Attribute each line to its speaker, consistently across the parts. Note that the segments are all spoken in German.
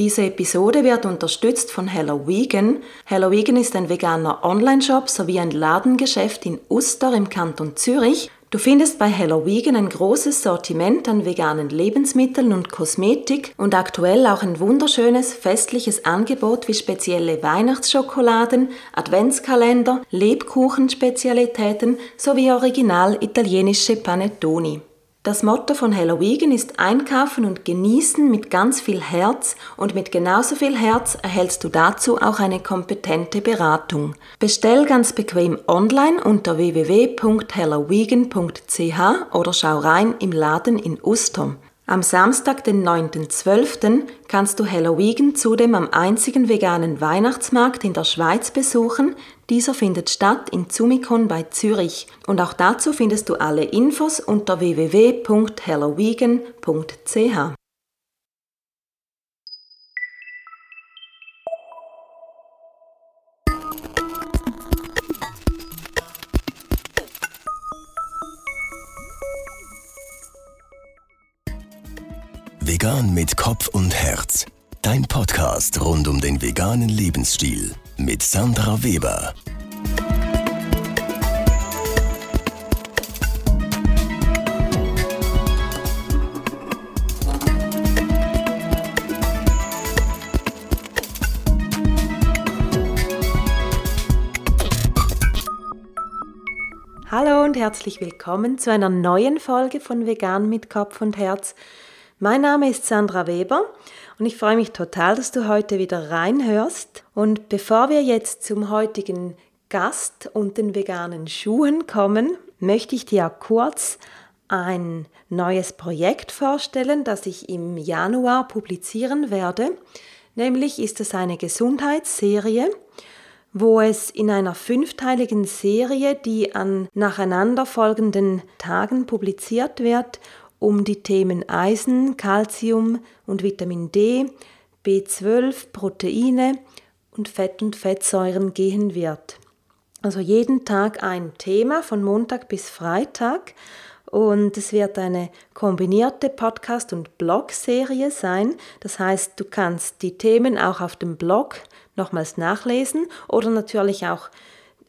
Speaker 1: Diese Episode wird unterstützt von Hello Vegan. Hello Vegan ist ein veganer Online-Shop sowie ein Ladengeschäft in Uster im Kanton Zürich. Du findest bei Hello Vegan ein großes Sortiment an veganen Lebensmitteln und Kosmetik und aktuell auch ein wunderschönes festliches Angebot wie spezielle Weihnachtsschokoladen, Adventskalender, Lebkuchenspezialitäten sowie original italienische Panettoni. Das Motto von Hello Vegan ist Einkaufen und Genießen mit ganz viel Herz und mit genauso viel Herz erhältst du dazu auch eine kompetente Beratung. Bestell ganz bequem online unter www.hellovegan.ch oder schau rein im Laden in Ustom. Am Samstag, den 9.12., kannst du Halloween zudem am einzigen veganen Weihnachtsmarkt in der Schweiz besuchen. Dieser findet statt in Zumikon bei Zürich. Und auch dazu findest du alle Infos unter www.hallowegan.ch.
Speaker 2: Vegan mit Kopf und Herz. Dein Podcast rund um den veganen Lebensstil mit Sandra Weber.
Speaker 1: Hallo und herzlich willkommen zu einer neuen Folge von Vegan mit Kopf und Herz. Mein Name ist Sandra Weber und ich freue mich total, dass du heute wieder reinhörst. Und bevor wir jetzt zum heutigen Gast und den veganen Schuhen kommen, möchte ich dir kurz ein neues Projekt vorstellen, das ich im Januar publizieren werde. Nämlich ist es eine Gesundheitsserie, wo es in einer fünfteiligen Serie, die an nacheinanderfolgenden Tagen publiziert wird, um die Themen Eisen, Calcium und Vitamin D, B12, Proteine und Fett und Fettsäuren gehen wird. Also jeden Tag ein Thema von Montag bis Freitag und es wird eine kombinierte Podcast- und Blog-Serie sein. Das heißt, du kannst die Themen auch auf dem Blog nochmals nachlesen oder natürlich auch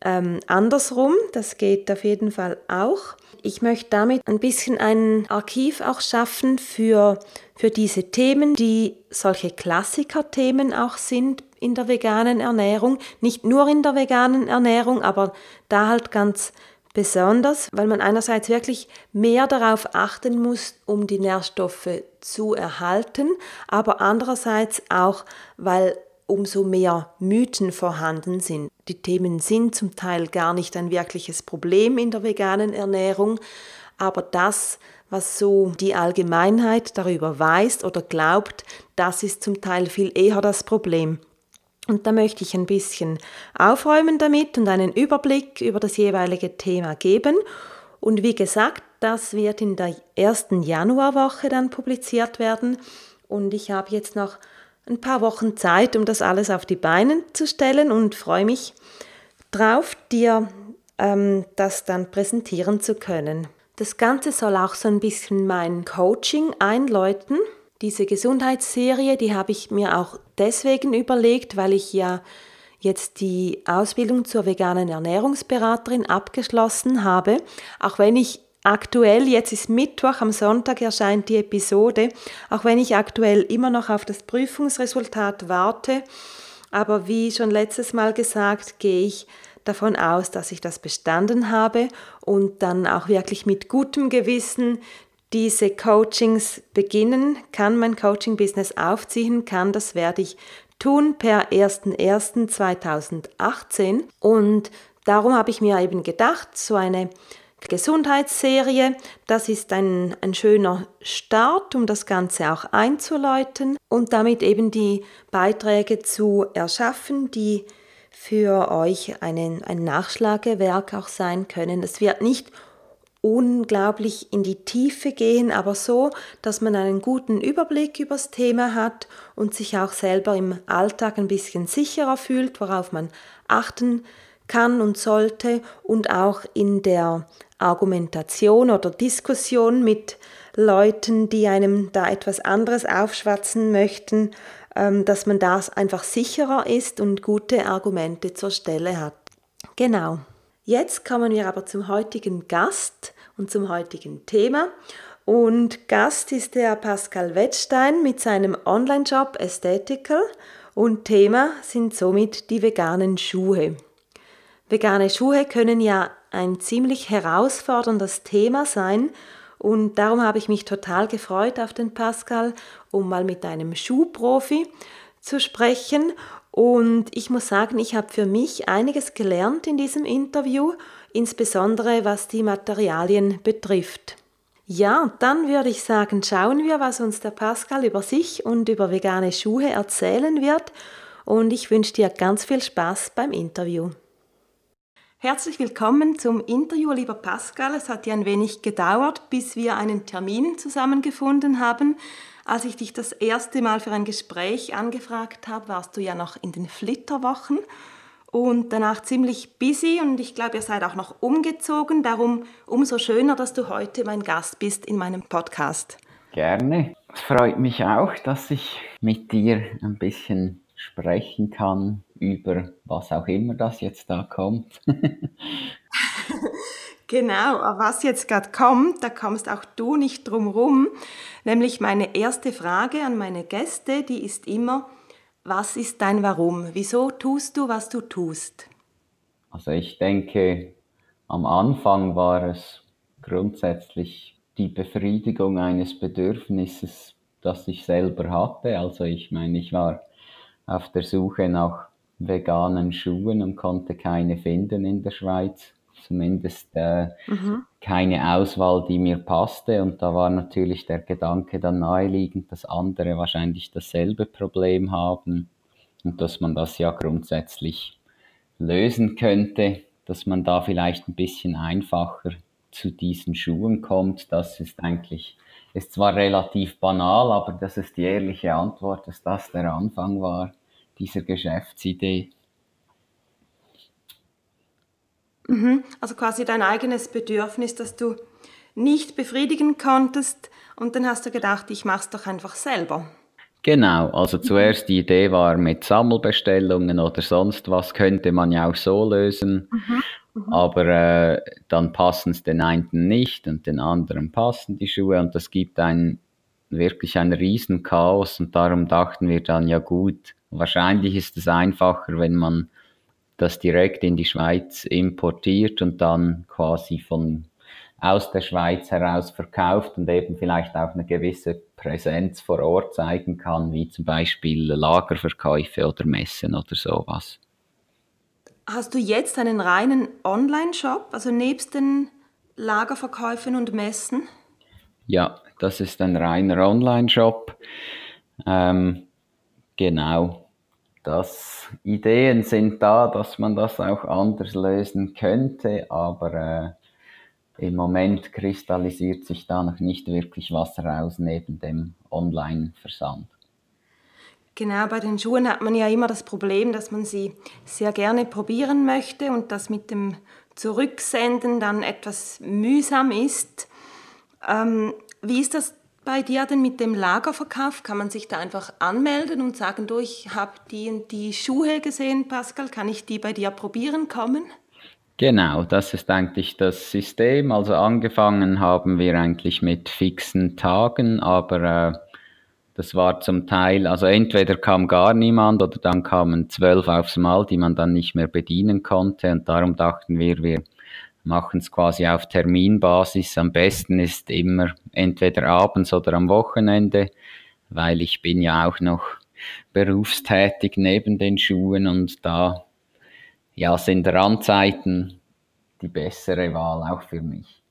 Speaker 1: ähm, andersrum. Das geht auf jeden Fall auch. Ich möchte damit ein bisschen ein Archiv auch schaffen für, für diese Themen, die solche Klassiker-Themen auch sind in der veganen Ernährung. Nicht nur in der veganen Ernährung, aber da halt ganz besonders, weil man einerseits wirklich mehr darauf achten muss, um die Nährstoffe zu erhalten, aber andererseits auch, weil umso mehr Mythen vorhanden sind. Die Themen sind zum Teil gar nicht ein wirkliches Problem in der veganen Ernährung, aber das, was so die Allgemeinheit darüber weiß oder glaubt, das ist zum Teil viel eher das Problem. Und da möchte ich ein bisschen aufräumen damit und einen Überblick über das jeweilige Thema geben. Und wie gesagt, das wird in der ersten Januarwoche dann publiziert werden. Und ich habe jetzt noch ein paar Wochen Zeit, um das alles auf die Beine zu stellen und freue mich drauf, dir ähm, das dann präsentieren zu können. Das Ganze soll auch so ein bisschen mein Coaching einläuten. Diese Gesundheitsserie, die habe ich mir auch deswegen überlegt, weil ich ja jetzt die Ausbildung zur veganen Ernährungsberaterin abgeschlossen habe, auch wenn ich Aktuell, jetzt ist Mittwoch, am Sonntag erscheint die Episode, auch wenn ich aktuell immer noch auf das Prüfungsresultat warte. Aber wie schon letztes Mal gesagt, gehe ich davon aus, dass ich das bestanden habe und dann auch wirklich mit gutem Gewissen diese Coachings beginnen kann, mein Coaching-Business aufziehen kann. Das werde ich tun per 01.01.2018. Und darum habe ich mir eben gedacht, so eine Gesundheitsserie. Das ist ein, ein schöner Start, um das Ganze auch einzuläuten und damit eben die Beiträge zu erschaffen, die für euch einen, ein Nachschlagewerk auch sein können. Es wird nicht unglaublich in die Tiefe gehen, aber so, dass man einen guten Überblick über das Thema hat und sich auch selber im Alltag ein bisschen sicherer fühlt, worauf man achten kann und sollte und auch in der Argumentation oder Diskussion mit Leuten, die einem da etwas anderes aufschwatzen möchten, ähm, dass man da einfach sicherer ist und gute Argumente zur Stelle hat. Genau. Jetzt kommen wir aber zum heutigen Gast und zum heutigen Thema. Und Gast ist der Pascal Wettstein mit seinem Online-Shop Aesthetical und Thema sind somit die veganen Schuhe. Vegane Schuhe können ja ein ziemlich herausforderndes Thema sein und darum habe ich mich total gefreut auf den Pascal, um mal mit einem Schuhprofi zu sprechen. Und ich muss sagen, ich habe für mich einiges gelernt in diesem Interview, insbesondere was die Materialien betrifft. Ja, dann würde ich sagen, schauen wir, was uns der Pascal über sich und über vegane Schuhe erzählen wird. Und ich wünsche dir ganz viel Spaß beim Interview. Herzlich willkommen zum Interview, lieber Pascal. Es hat ja ein wenig gedauert, bis wir einen Termin zusammengefunden haben. Als ich dich das erste Mal für ein Gespräch angefragt habe, warst du ja noch in den Flitterwochen und danach ziemlich busy und ich glaube, ihr seid auch noch umgezogen. Darum umso schöner, dass du heute mein Gast bist in meinem Podcast.
Speaker 3: Gerne. Es freut mich auch, dass ich mit dir ein bisschen sprechen kann über was auch immer das jetzt da kommt.
Speaker 1: genau, was jetzt gerade kommt, da kommst auch du nicht drum rum. Nämlich meine erste Frage an meine Gäste, die ist immer, was ist dein Warum? Wieso tust du, was du tust?
Speaker 3: Also ich denke, am Anfang war es grundsätzlich die Befriedigung eines Bedürfnisses, das ich selber hatte. Also ich meine, ich war auf der Suche nach veganen Schuhen und konnte keine finden in der Schweiz. Zumindest äh, mhm. keine Auswahl, die mir passte. Und da war natürlich der Gedanke dann naheliegend, dass andere wahrscheinlich dasselbe Problem haben und dass man das ja grundsätzlich lösen könnte, dass man da vielleicht ein bisschen einfacher zu diesen Schuhen kommt. Das ist eigentlich, ist zwar relativ banal, aber das ist die ehrliche Antwort, dass das der Anfang war dieser Geschäftsidee.
Speaker 1: Mhm. Also quasi dein eigenes Bedürfnis, das du nicht befriedigen konntest und dann hast du gedacht, ich mache es doch einfach selber.
Speaker 3: Genau, also zuerst die Idee war mit Sammelbestellungen oder sonst was könnte man ja auch so lösen, mhm. Mhm. aber äh, dann passen es den einen nicht und den anderen passen die Schuhe und das gibt ein wirklich ein Riesenchaos und darum dachten wir dann ja gut, wahrscheinlich ist es einfacher, wenn man das direkt in die Schweiz importiert und dann quasi von aus der Schweiz heraus verkauft und eben vielleicht auch eine gewisse Präsenz vor Ort zeigen kann, wie zum Beispiel Lagerverkäufe oder Messen oder sowas.
Speaker 1: Hast du jetzt einen reinen Online-Shop, also nebst den Lagerverkäufen und Messen?
Speaker 3: Ja, das ist ein reiner Online-Shop. Ähm, genau dass Ideen sind da, dass man das auch anders lösen könnte, aber äh, im Moment kristallisiert sich da noch nicht wirklich was raus neben dem Online-Versand.
Speaker 1: Genau, bei den Schuhen hat man ja immer das Problem, dass man sie sehr gerne probieren möchte und das mit dem Zurücksenden dann etwas mühsam ist. Ähm, wie ist das bei dir denn mit dem Lagerverkauf? Kann man sich da einfach anmelden und sagen, du, ich habe die, die Schuhe gesehen, Pascal, kann ich die bei dir probieren kommen?
Speaker 3: Genau, das ist eigentlich das System. Also angefangen haben wir eigentlich mit fixen Tagen, aber äh, das war zum Teil, also entweder kam gar niemand oder dann kamen zwölf aufs Mal, die man dann nicht mehr bedienen konnte. Und darum dachten wir, wir machen es quasi auf Terminbasis. Am besten ist immer entweder abends oder am Wochenende, weil ich bin ja auch noch berufstätig neben den Schuhen und da ja, sind Randzeiten die bessere Wahl auch für mich.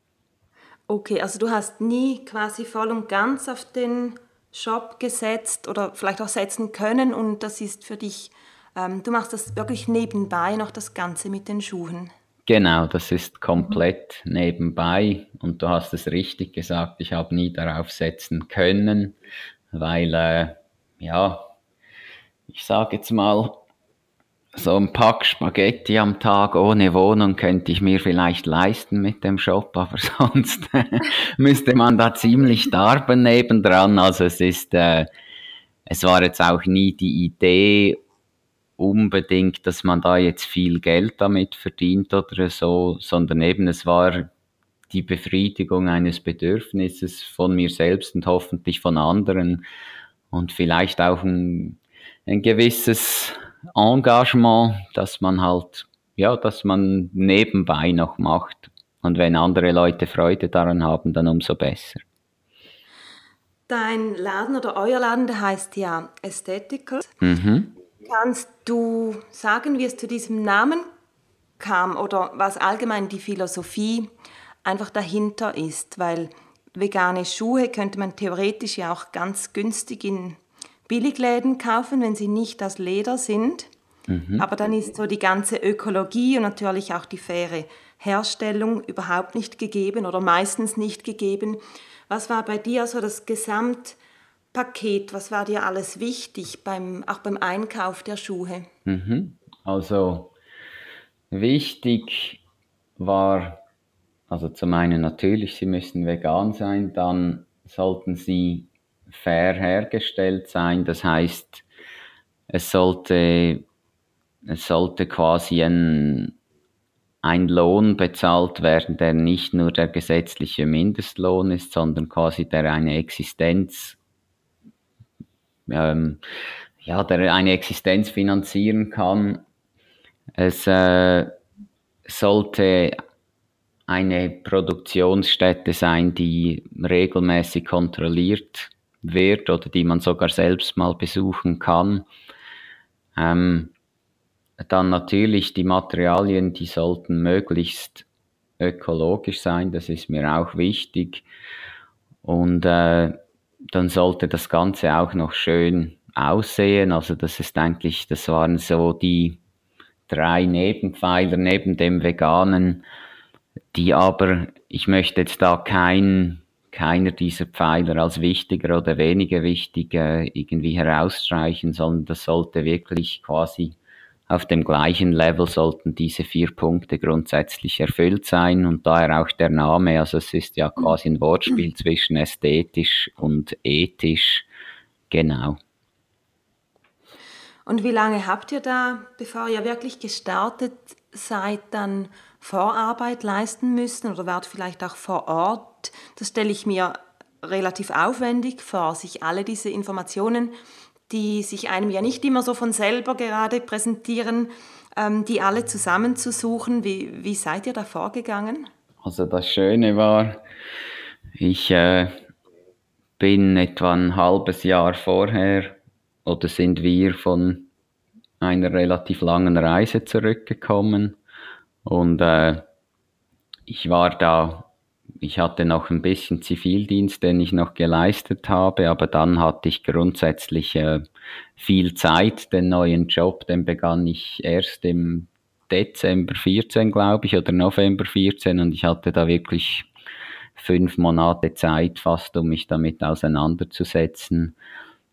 Speaker 1: Okay, also du hast nie quasi voll und ganz auf den Shop gesetzt oder vielleicht auch setzen können und das ist für dich, ähm, du machst das wirklich nebenbei noch das Ganze mit den Schuhen.
Speaker 3: Genau, das ist komplett nebenbei und du hast es richtig gesagt, ich habe nie darauf setzen können, weil, äh, ja, ich sage jetzt mal, so ein Pack Spaghetti am Tag ohne Wohnung könnte ich mir vielleicht leisten mit dem Shop, aber sonst müsste man da ziemlich darben nebendran. Also es ist, äh, es war jetzt auch nie die Idee unbedingt, dass man da jetzt viel Geld damit verdient oder so, sondern eben es war die Befriedigung eines Bedürfnisses von mir selbst und hoffentlich von anderen und vielleicht auch ein, ein gewisses Engagement, dass man halt, ja, dass man nebenbei noch macht. Und wenn andere Leute Freude daran haben, dann umso besser.
Speaker 1: Dein Laden oder euer Laden, der heißt ja Aesthetical. Mhm. Kannst du sagen, wie es zu diesem Namen kam oder was allgemein die Philosophie einfach dahinter ist? Weil vegane Schuhe könnte man theoretisch ja auch ganz günstig in Billigläden kaufen, wenn sie nicht aus Leder sind. Mhm. Aber dann ist so die ganze Ökologie und natürlich auch die faire Herstellung überhaupt nicht gegeben oder meistens nicht gegeben. Was war bei dir so das Gesamtpaket? Was war dir alles wichtig, beim, auch beim Einkauf der Schuhe?
Speaker 3: Mhm. Also wichtig war, also zum einen natürlich, sie müssen vegan sein, dann sollten sie fair hergestellt sein. Das heißt, es sollte, es sollte quasi ein, ein Lohn bezahlt werden, der nicht nur der gesetzliche Mindestlohn ist, sondern quasi der eine Existenz, ähm, ja, der eine Existenz finanzieren kann. Es äh, sollte eine Produktionsstätte sein, die regelmäßig kontrolliert wird oder die man sogar selbst mal besuchen kann. Ähm, dann natürlich die Materialien, die sollten möglichst ökologisch sein, das ist mir auch wichtig. Und äh, dann sollte das Ganze auch noch schön aussehen. Also das ist eigentlich, das waren so die drei Nebenpfeiler neben dem Veganen, die aber, ich möchte jetzt da kein keiner dieser Pfeiler als wichtiger oder weniger wichtig irgendwie herausstreichen, sondern das sollte wirklich quasi auf dem gleichen Level sollten diese vier Punkte grundsätzlich erfüllt sein und daher auch der Name, also es ist ja quasi ein Wortspiel zwischen ästhetisch und ethisch, genau.
Speaker 1: Und wie lange habt ihr da, bevor ihr wirklich gestartet seid, dann Vorarbeit leisten müssen oder wart vielleicht auch vor Ort? Das stelle ich mir relativ aufwendig vor, sich alle diese Informationen die sich einem ja nicht immer so von selber gerade präsentieren, ähm, die alle zusammenzusuchen. Wie, wie seid ihr da vorgegangen?
Speaker 3: Also das Schöne war, ich äh, bin etwa ein halbes Jahr vorher oder sind wir von einer relativ langen Reise zurückgekommen und äh, ich war da ich hatte noch ein bisschen Zivildienst, den ich noch geleistet habe, aber dann hatte ich grundsätzlich äh, viel Zeit. Den neuen Job, den begann ich erst im Dezember 14, glaube ich, oder November 14 und ich hatte da wirklich fünf Monate Zeit fast, um mich damit auseinanderzusetzen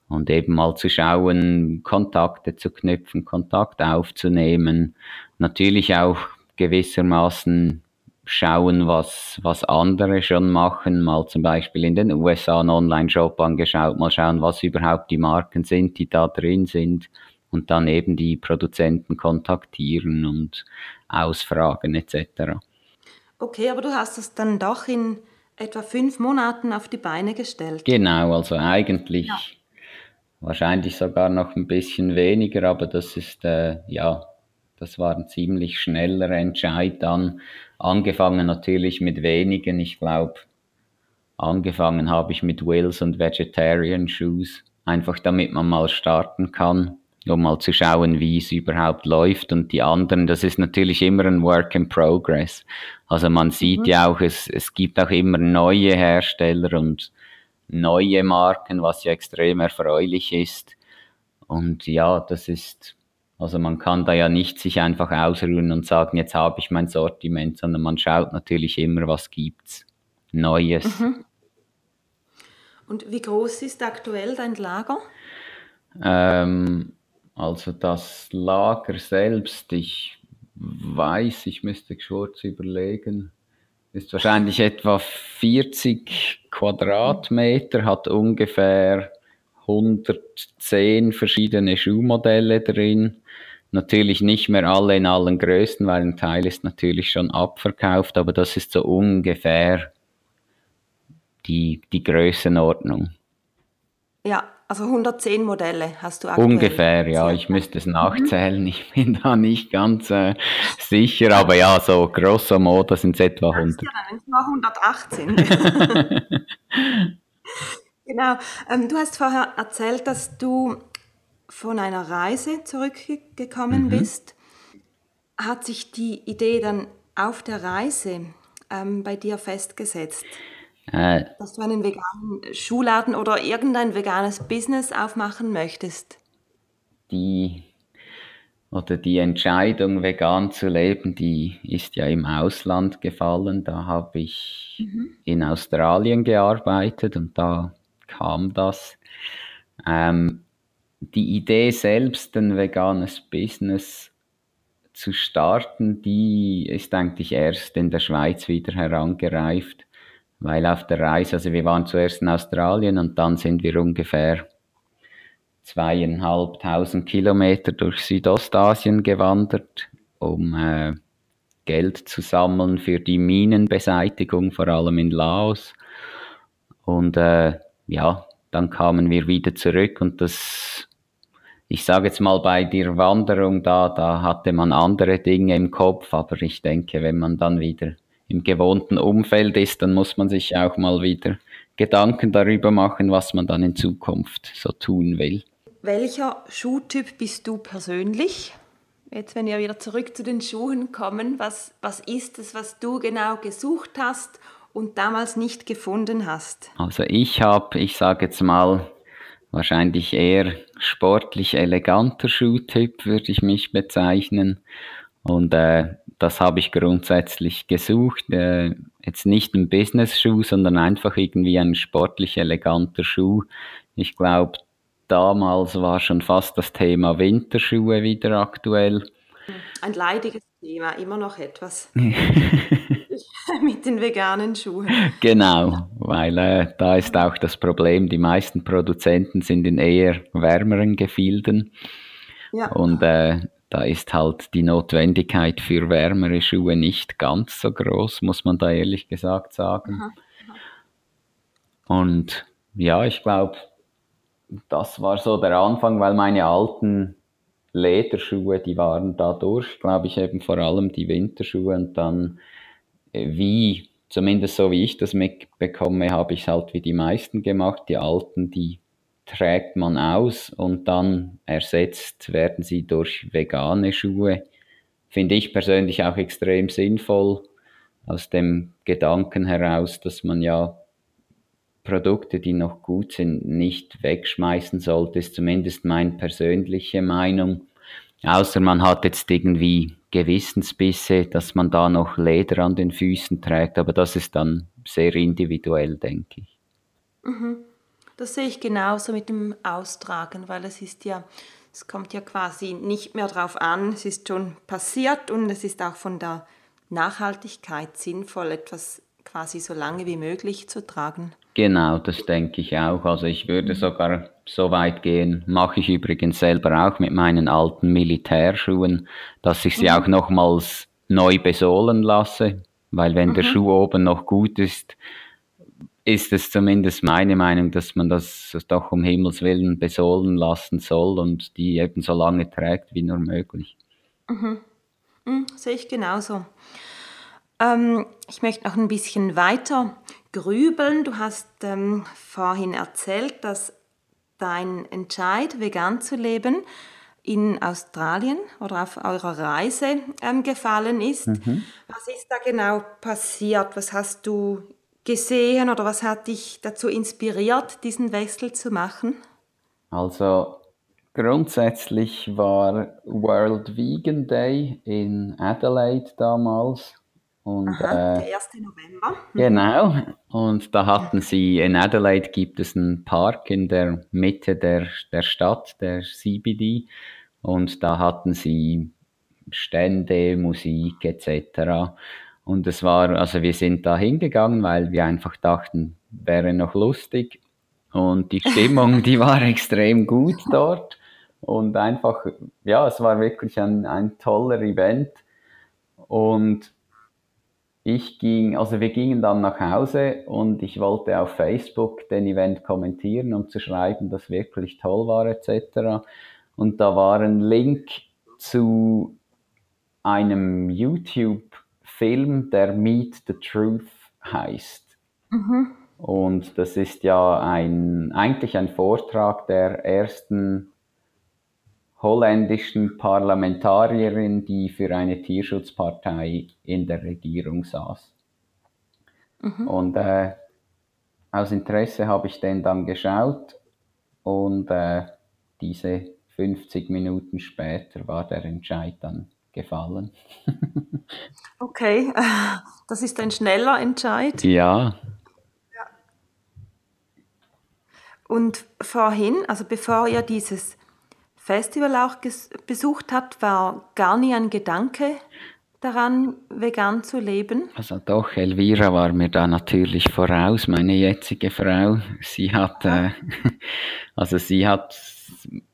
Speaker 3: und eben mal zu schauen, Kontakte zu knüpfen, Kontakt aufzunehmen, natürlich auch gewissermaßen schauen, was, was andere schon machen, mal zum Beispiel in den USA einen Online-Shop angeschaut, mal schauen, was überhaupt die Marken sind, die da drin sind und dann eben die Produzenten kontaktieren und ausfragen etc.
Speaker 1: Okay, aber du hast es dann doch in etwa fünf Monaten auf die Beine gestellt.
Speaker 3: Genau, also eigentlich ja. wahrscheinlich sogar noch ein bisschen weniger, aber das ist äh, ja das war ein ziemlich schneller Entscheid dann. Angefangen natürlich mit wenigen. Ich glaube, angefangen habe ich mit Wills und Vegetarian Shoes. Einfach damit man mal starten kann, um mal zu schauen, wie es überhaupt läuft. Und die anderen, das ist natürlich immer ein Work in Progress. Also man sieht mhm. ja auch, es, es gibt auch immer neue Hersteller und neue Marken, was ja extrem erfreulich ist. Und ja, das ist also man kann da ja nicht sich einfach ausruhen und sagen, jetzt habe ich mein Sortiment, sondern man schaut natürlich immer, was gibt's Neues. Mhm.
Speaker 1: Und wie groß ist aktuell dein Lager?
Speaker 3: Ähm, also das Lager selbst, ich weiß, ich müsste kurz überlegen, ist wahrscheinlich etwa 40 Quadratmeter, hat ungefähr 110 verschiedene Schuhmodelle drin. Natürlich nicht mehr alle in allen Größen, weil ein Teil ist natürlich schon abverkauft, aber das ist so ungefähr die, die Größenordnung.
Speaker 1: Ja, also 110 Modelle hast du aktuell.
Speaker 3: Ungefähr, ja. Ich müsste es nachzählen. Mhm. Ich bin da nicht ganz äh, sicher, aber ja, so grosso modo sind es etwa 100. Ja,
Speaker 1: dann 118. genau. Ähm, du hast vorher erzählt, dass du von einer Reise zurückgekommen mhm. bist. Hat sich die Idee dann auf der Reise ähm, bei dir festgesetzt? Äh, dass du einen veganen Schuhladen oder irgendein veganes Business aufmachen möchtest?
Speaker 3: Die oder die Entscheidung, vegan zu leben, die ist ja im Ausland gefallen. Da habe ich mhm. in Australien gearbeitet und da kam das. Ähm, die Idee selbst, ein veganes Business zu starten, die ist eigentlich erst in der Schweiz wieder herangereift weil auf der Reise, also wir waren zuerst in Australien und dann sind wir ungefähr zweieinhalbtausend Kilometer durch Südostasien gewandert, um äh, Geld zu sammeln für die Minenbeseitigung, vor allem in Laos. Und äh, ja, dann kamen wir wieder zurück und das, ich sage jetzt mal bei der Wanderung da, da hatte man andere Dinge im Kopf, aber ich denke, wenn man dann wieder im gewohnten Umfeld ist, dann muss man sich auch mal wieder Gedanken darüber machen, was man dann in Zukunft so tun will.
Speaker 1: Welcher Schuhtyp bist du persönlich? Jetzt, wenn wir wieder zurück zu den Schuhen kommen, was, was ist es, was du genau gesucht hast und damals nicht gefunden hast?
Speaker 3: Also ich habe, ich sage jetzt mal, wahrscheinlich eher sportlich eleganter Schuhtyp, würde ich mich bezeichnen. Und äh, das habe ich grundsätzlich gesucht. Äh, jetzt nicht ein Business-Schuh, sondern einfach irgendwie ein sportlich eleganter Schuh. Ich glaube, damals war schon fast das Thema Winterschuhe wieder aktuell.
Speaker 1: Ein leidiges Thema, immer noch etwas. mit den veganen Schuhen.
Speaker 3: Genau, weil äh, da ist auch das Problem, die meisten Produzenten sind in eher wärmeren Gefilden. Ja. Und äh, da ist halt die Notwendigkeit für wärmere Schuhe nicht ganz so groß, muss man da ehrlich gesagt sagen. Aha, aha. Und ja, ich glaube, das war so der Anfang, weil meine alten Lederschuhe, die waren dadurch, glaube ich, eben vor allem die Winterschuhe und dann wie, zumindest so wie ich das mitbekomme, habe ich es halt wie die meisten gemacht. Die alten, die trägt man aus und dann ersetzt werden sie durch vegane Schuhe. Finde ich persönlich auch extrem sinnvoll aus dem Gedanken heraus, dass man ja Produkte, die noch gut sind, nicht wegschmeißen sollte, ist zumindest meine persönliche Meinung. Außer man hat jetzt irgendwie Gewissensbisse, dass man da noch Leder an den Füßen trägt, aber das ist dann sehr individuell, denke ich.
Speaker 1: Mhm. Das sehe ich genauso mit dem Austragen, weil es ist ja, es kommt ja quasi nicht mehr drauf an, es ist schon passiert und es ist auch von der Nachhaltigkeit sinnvoll, etwas quasi so lange wie möglich zu tragen.
Speaker 3: Genau, das denke ich auch. Also ich würde sogar so weit gehen, mache ich übrigens selber auch mit meinen alten Militärschuhen, dass ich sie mhm. auch nochmals neu besohlen lasse, weil wenn mhm. der Schuh oben noch gut ist, ist es zumindest meine Meinung, dass man das doch um Himmels Willen besohlen lassen soll und die eben so lange trägt wie nur möglich.
Speaker 1: Mhm. Mhm, sehe ich genauso. Ähm, ich möchte noch ein bisschen weiter grübeln. Du hast ähm, vorhin erzählt, dass dein Entscheid, vegan zu leben, in Australien oder auf eurer Reise ähm, gefallen ist. Mhm. Was ist da genau passiert? Was hast du gesehen oder was hat dich dazu inspiriert, diesen Wechsel zu machen?
Speaker 3: Also grundsätzlich war World Vegan Day in Adelaide damals.
Speaker 1: Und, Aha, äh, der 1. November.
Speaker 3: Mhm. Genau. Und da hatten sie, in Adelaide gibt es einen Park in der Mitte der, der Stadt, der CBD. Und da hatten sie Stände, Musik etc. Und es war, also wir sind da hingegangen, weil wir einfach dachten, wäre noch lustig. und die Stimmung, die war extrem gut dort und einfach, ja, es war wirklich ein, ein toller Event und ich ging, also wir gingen dann nach Hause und ich wollte auf Facebook den Event kommentieren, um zu schreiben, dass wirklich toll war etc. Und da war ein Link zu einem YouTube-Film, der Meet the Truth heißt. Mhm. Und das ist ja ein, eigentlich ein Vortrag der ersten holländischen Parlamentarierin, die für eine Tierschutzpartei in der Regierung saß. Mhm. Und äh, aus Interesse habe ich den dann geschaut und äh, diese 50 Minuten später war der Entscheid dann gefallen.
Speaker 1: okay, das ist ein schneller Entscheid.
Speaker 3: Ja.
Speaker 1: Und vorhin, also bevor ihr dieses Festival auch besucht hat, war gar nie ein Gedanke daran, vegan zu leben?
Speaker 3: Also doch, Elvira war mir da natürlich voraus, meine jetzige Frau. Sie hat, äh, also sie hat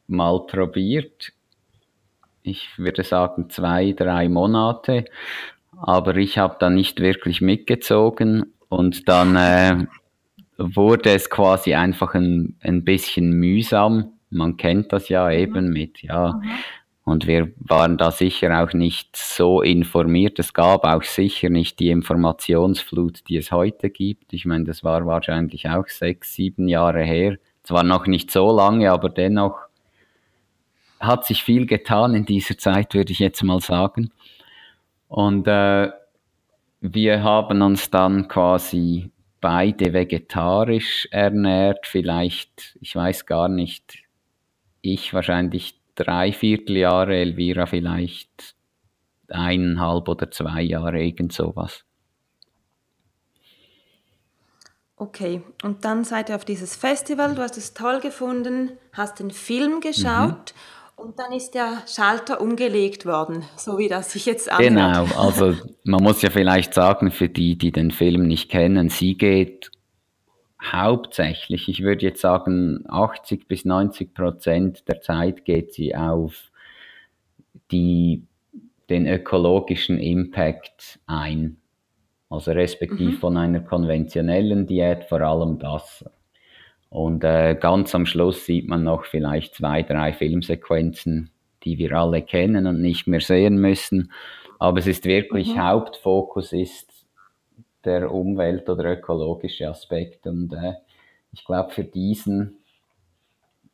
Speaker 3: mal probiert. Ich würde sagen zwei, drei Monate, aber ich habe da nicht wirklich mitgezogen und dann äh, wurde es quasi einfach ein, ein bisschen mühsam man kennt das ja mhm. eben mit, ja. Mhm. Und wir waren da sicher auch nicht so informiert. Es gab auch sicher nicht die Informationsflut, die es heute gibt. Ich meine, das war wahrscheinlich auch sechs, sieben Jahre her. Zwar noch nicht so lange, aber dennoch hat sich viel getan in dieser Zeit, würde ich jetzt mal sagen. Und äh, wir haben uns dann quasi beide vegetarisch ernährt, vielleicht, ich weiß gar nicht, ich wahrscheinlich drei Vierteljahre, Elvira vielleicht eineinhalb oder zwei Jahre, irgend sowas.
Speaker 1: Okay, und dann seid ihr auf dieses Festival, du hast es toll gefunden, hast den Film geschaut mhm. und dann ist der Schalter umgelegt worden, so wie das sich jetzt anhört.
Speaker 3: Genau, also man muss ja vielleicht sagen, für die, die den Film nicht kennen, sie geht hauptsächlich, ich würde jetzt sagen, 80 bis 90 Prozent der Zeit geht sie auf die, den ökologischen Impact ein. Also respektiv mhm. von einer konventionellen Diät vor allem das. Und äh, ganz am Schluss sieht man noch vielleicht zwei, drei Filmsequenzen, die wir alle kennen und nicht mehr sehen müssen. Aber es ist wirklich, mhm. Hauptfokus ist der Umwelt- oder ökologische Aspekt. Und äh, ich glaube, für diesen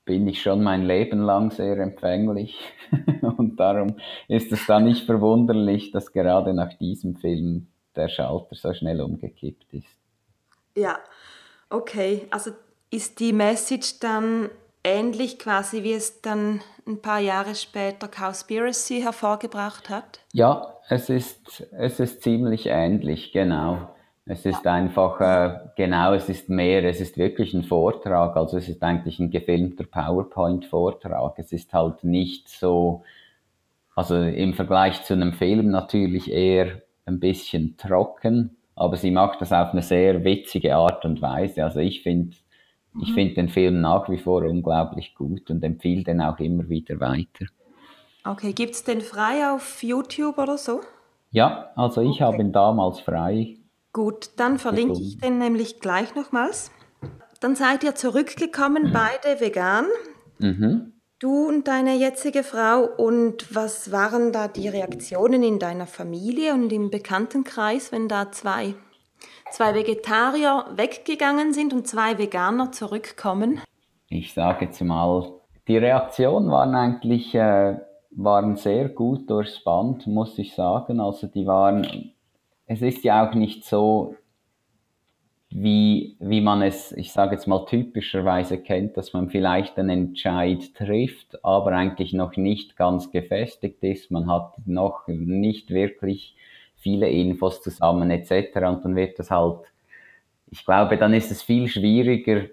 Speaker 3: bin ich schon mein Leben lang sehr empfänglich. und darum ist es dann nicht verwunderlich, dass gerade nach diesem Film der Schalter so schnell umgekippt ist.
Speaker 1: Ja, okay. Also ist die Message dann ähnlich quasi, wie es dann ein paar Jahre später Cowspiracy hervorgebracht hat?
Speaker 3: Ja, es ist, es ist ziemlich ähnlich, genau. Es ist einfach, äh, genau, es ist mehr, es ist wirklich ein Vortrag, also es ist eigentlich ein gefilmter PowerPoint-Vortrag. Es ist halt nicht so, also im Vergleich zu einem Film natürlich eher ein bisschen trocken, aber sie macht das auf eine sehr witzige Art und Weise. Also ich finde, mhm. ich finde den Film nach wie vor unglaublich gut und empfehle den auch immer wieder weiter.
Speaker 1: Okay, gibt es den frei auf YouTube oder so?
Speaker 3: Ja, also ich okay. habe ihn damals frei
Speaker 1: Gut, dann verlinke ich den nämlich gleich nochmals. Dann seid ihr zurückgekommen, beide vegan. Mhm. Du und deine jetzige Frau. Und was waren da die Reaktionen in deiner Familie und im Bekanntenkreis, wenn da zwei, zwei Vegetarier weggegangen sind und zwei Veganer zurückkommen?
Speaker 3: Ich sage jetzt mal, die Reaktionen waren eigentlich äh, waren sehr gut durchs Band, muss ich sagen. Also die waren es ist ja auch nicht so, wie, wie man es, ich sage jetzt mal typischerweise kennt, dass man vielleicht einen Entscheid trifft, aber eigentlich noch nicht ganz gefestigt ist. Man hat noch nicht wirklich viele Infos zusammen etc. Und dann wird das halt, ich glaube, dann ist es viel schwieriger,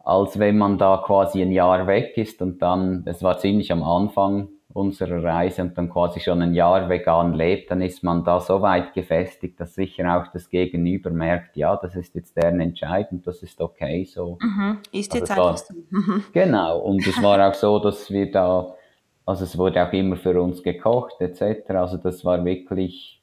Speaker 3: als wenn man da quasi ein Jahr weg ist und dann, das war ziemlich am Anfang unserer Reise und dann quasi schon ein Jahr vegan lebt, dann ist man da so weit gefestigt, dass sicher auch das Gegenüber merkt, ja, das ist jetzt deren Entscheidung, das ist okay so.
Speaker 1: Mhm. Ist
Speaker 3: Also
Speaker 1: jetzt
Speaker 3: war-
Speaker 1: einfach so. Mhm.
Speaker 3: Genau, und es war auch so, dass wir da, also es wurde auch immer für uns gekocht etc. Also das war wirklich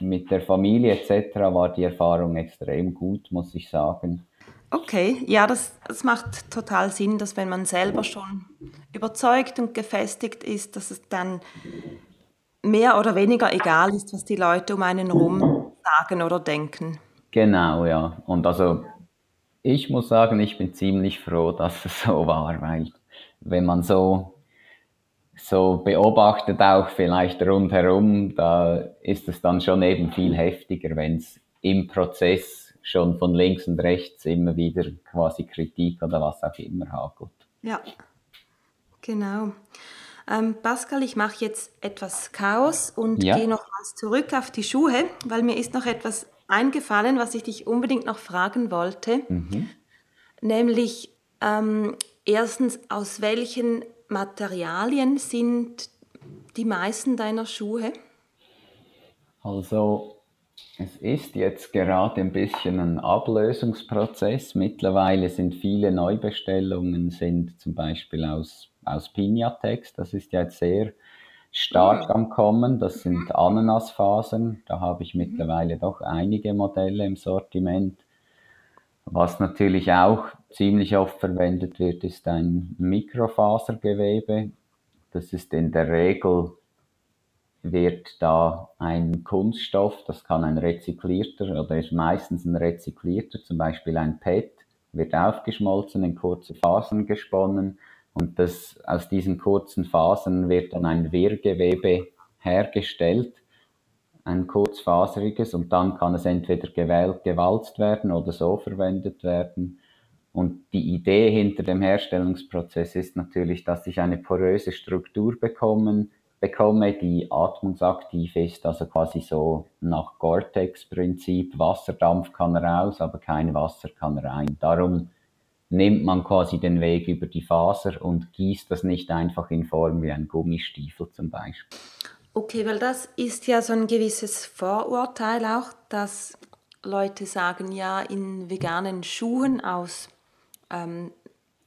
Speaker 3: mit der Familie etc. war die Erfahrung extrem gut, muss ich sagen.
Speaker 1: Okay, ja, das, das macht total Sinn, dass wenn man selber schon überzeugt und gefestigt ist, dass es dann mehr oder weniger egal ist, was die Leute um einen rum sagen oder denken.
Speaker 3: Genau, ja. Und also ich muss sagen, ich bin ziemlich froh, dass es so war, weil wenn man so, so beobachtet, auch vielleicht rundherum, da ist es dann schon eben viel heftiger, wenn es im Prozess schon von links und rechts immer wieder quasi Kritik oder was auch immer hagelt.
Speaker 1: Ja, genau. Ähm, Pascal, ich mache jetzt etwas Chaos und
Speaker 3: Ja.
Speaker 1: gehe nochmals zurück auf die Schuhe, weil mir ist noch etwas eingefallen, was ich dich unbedingt noch fragen wollte. Nämlich ähm, erstens, aus welchen Materialien sind die meisten deiner Schuhe?
Speaker 3: Also, es ist jetzt gerade ein bisschen ein Ablösungsprozess. Mittlerweile sind viele Neubestellungen sind zum Beispiel aus, aus Pinatex. Das ist ja jetzt sehr stark am Kommen. Das sind Ananasfasern. Da habe ich mittlerweile doch einige Modelle im Sortiment. Was natürlich auch ziemlich oft verwendet wird, ist ein Mikrofasergewebe. Das ist in der Regel wird da ein Kunststoff, das kann ein rezyklierter oder ist meistens ein rezyklierter, zum Beispiel ein PET, wird aufgeschmolzen, in kurze Fasern gesponnen und das, aus diesen kurzen Fasern wird dann ein Wehrgewebe hergestellt, ein kurzfaseriges und dann kann es entweder gewalzt werden oder so verwendet werden. Und die Idee hinter dem Herstellungsprozess ist natürlich, dass ich eine poröse Struktur bekommen, bekomme, die atmungsaktiv ist, also quasi so nach Gore-Tex-Prinzip. Wasserdampf kann raus, aber kein Wasser kann rein. Darum nimmt man quasi den Weg über die Faser und gießt das nicht einfach in Form wie ein Gummistiefel zum Beispiel.
Speaker 1: Okay, weil das ist ja so ein gewisses Vorurteil auch, dass Leute sagen, ja, in veganen Schuhen aus ähm,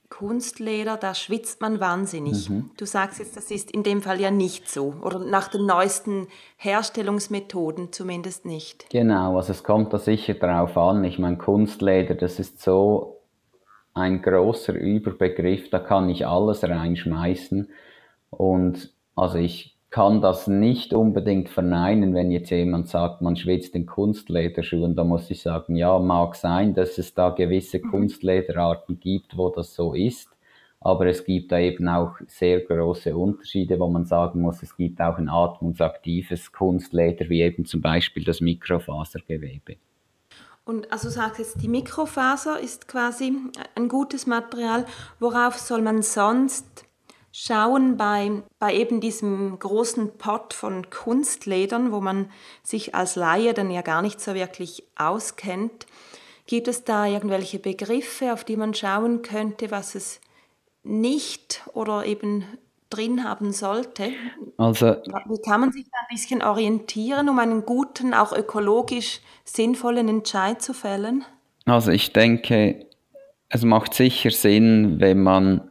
Speaker 1: Kunstleder, da schwitzt man wahnsinnig. Du sagst jetzt, das ist in dem Fall ja nicht so. Oder nach den neuesten Herstellungsmethoden zumindest nicht.
Speaker 3: Genau, also es kommt da sicher drauf an. Ich meine, Kunstleder, das ist so ein großer Überbegriff, da kann ich alles reinschmeißen. Und also ich kann das nicht unbedingt verneinen, wenn jetzt jemand sagt, man schwitzt in Kunstlederschuhen. Da muss ich sagen, ja, mag sein, dass es da gewisse Kunstlederarten gibt, wo das so ist. Aber es gibt da eben auch sehr große Unterschiede, wo man sagen muss, es gibt auch ein atmungsaktives Kunstleder, wie eben zum Beispiel das Mikrofasergewebe.
Speaker 1: Und also sagst jetzt, die Mikrofaser ist quasi ein gutes Material. Worauf soll man sonst schauen bei, bei eben diesem großen Pot von Kunstledern, wo man sich als Laie dann ja gar nicht so wirklich auskennt? Gibt es da irgendwelche Begriffe, auf die man schauen könnte, was es nicht oder eben drin haben sollte?
Speaker 3: Also
Speaker 1: Wie kann man sich da ein bisschen orientieren, um einen guten, auch ökologisch sinnvollen Entscheid zu fällen?
Speaker 3: Also ich denke, es macht sicher Sinn, wenn man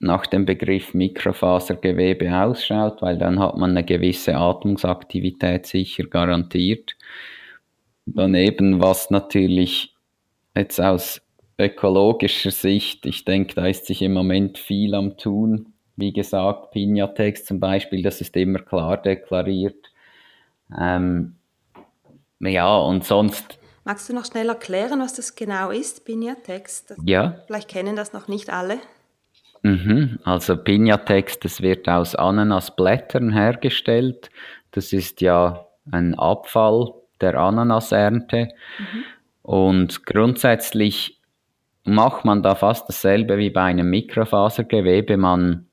Speaker 3: nach dem Begriff Mikrofasergewebe ausschaut, weil dann hat man eine gewisse Atmungsaktivität sicher garantiert. Daneben, was natürlich jetzt aus ökologischer Sicht, ich denke, da ist sich im Moment viel am tun. Wie gesagt, Pinatex zum Beispiel, das ist immer klar deklariert. Ähm, ja, und sonst,
Speaker 1: Magst du noch schnell erklären, was das genau ist, Pinatex?
Speaker 3: Ja.
Speaker 1: vielleicht kennen das noch nicht alle.
Speaker 3: Mhm, also Pinatex, das wird aus Ananasblättern hergestellt. Das ist ja ein Abfall der Ananasernte. Und grundsätzlich macht man da fast dasselbe wie bei einem Mikrofasergewebe. Man